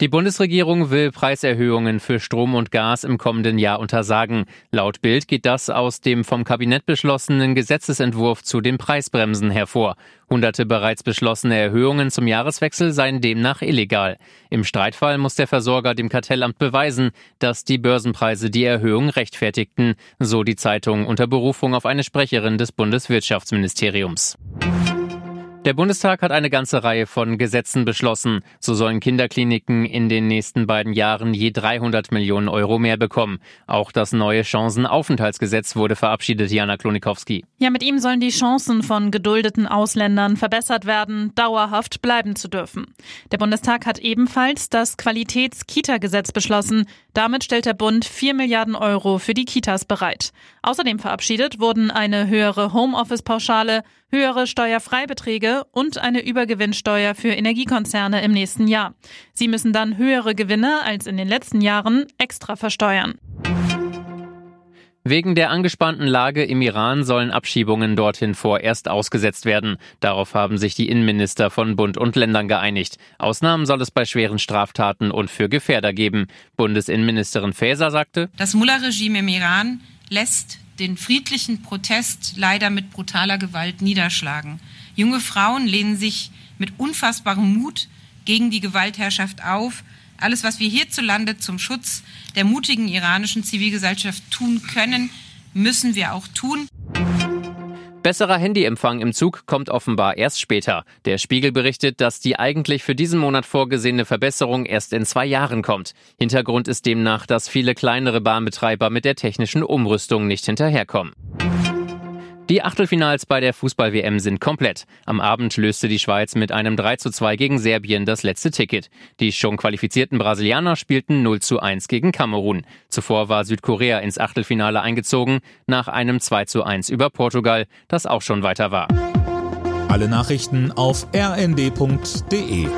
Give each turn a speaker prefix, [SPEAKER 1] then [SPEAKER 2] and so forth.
[SPEAKER 1] Die Bundesregierung will Preiserhöhungen für Strom und Gas im kommenden Jahr untersagen. Laut Bild geht das aus dem vom Kabinett beschlossenen Gesetzesentwurf zu den Preisbremsen hervor. Hunderte bereits beschlossene Erhöhungen zum Jahreswechsel seien demnach illegal. Im Streitfall muss der Versorger dem Kartellamt beweisen, dass die Börsenpreise die Erhöhung rechtfertigten, so die Zeitung unter Berufung auf eine Sprecherin des Bundeswirtschaftsministeriums. Der Bundestag hat eine ganze Reihe von Gesetzen beschlossen. So sollen Kinderkliniken in den nächsten beiden Jahren je 300 Millionen Euro mehr bekommen. Auch das neue Chancenaufenthaltsgesetz wurde verabschiedet, Jana Klonikowski.
[SPEAKER 2] Ja, mit ihm sollen die Chancen von geduldeten Ausländern verbessert werden, dauerhaft bleiben zu dürfen. Der Bundestag hat ebenfalls das Qualitäts-Kita-Gesetz beschlossen. Damit stellt der Bund 4 Milliarden Euro für die Kitas bereit. Außerdem verabschiedet wurden eine höhere Homeoffice-Pauschale, höhere Steuerfreibeträge und eine Übergewinnsteuer für Energiekonzerne im nächsten Jahr. Sie müssen dann höhere Gewinne als in den letzten Jahren extra versteuern.
[SPEAKER 1] Wegen der angespannten Lage im Iran sollen Abschiebungen dorthin vorerst ausgesetzt werden. Darauf haben sich die Innenminister von Bund und Ländern geeinigt. Ausnahmen soll es bei schweren Straftaten und für Gefährder geben. Bundesinnenministerin Faeser sagte,
[SPEAKER 3] Das Mullah-Regime im Iran lässt den friedlichen Protest leider mit brutaler Gewalt niederschlagen. Junge Frauen lehnen sich mit unfassbarem Mut gegen die Gewaltherrschaft auf. Alles, was wir hierzulande zum Schutz der mutigen iranischen Zivilgesellschaft tun können, müssen wir auch tun.
[SPEAKER 1] Besserer Handyempfang im Zug kommt offenbar erst später. Der Spiegel berichtet, dass die eigentlich für diesen Monat vorgesehene Verbesserung erst in zwei Jahren kommt. Hintergrund ist demnach, dass viele kleinere Bahnbetreiber mit der technischen Umrüstung nicht hinterherkommen. Die Achtelfinals bei der Fußball-WM sind komplett. Am Abend löste die Schweiz mit einem 3 zu 2 gegen Serbien das letzte Ticket. Die schon qualifizierten Brasilianer spielten 0 zu 1 gegen Kamerun. Zuvor war Südkorea ins Achtelfinale eingezogen, nach einem 2 zu 1 über Portugal, das auch schon weiter war.
[SPEAKER 4] Alle Nachrichten auf rnd.de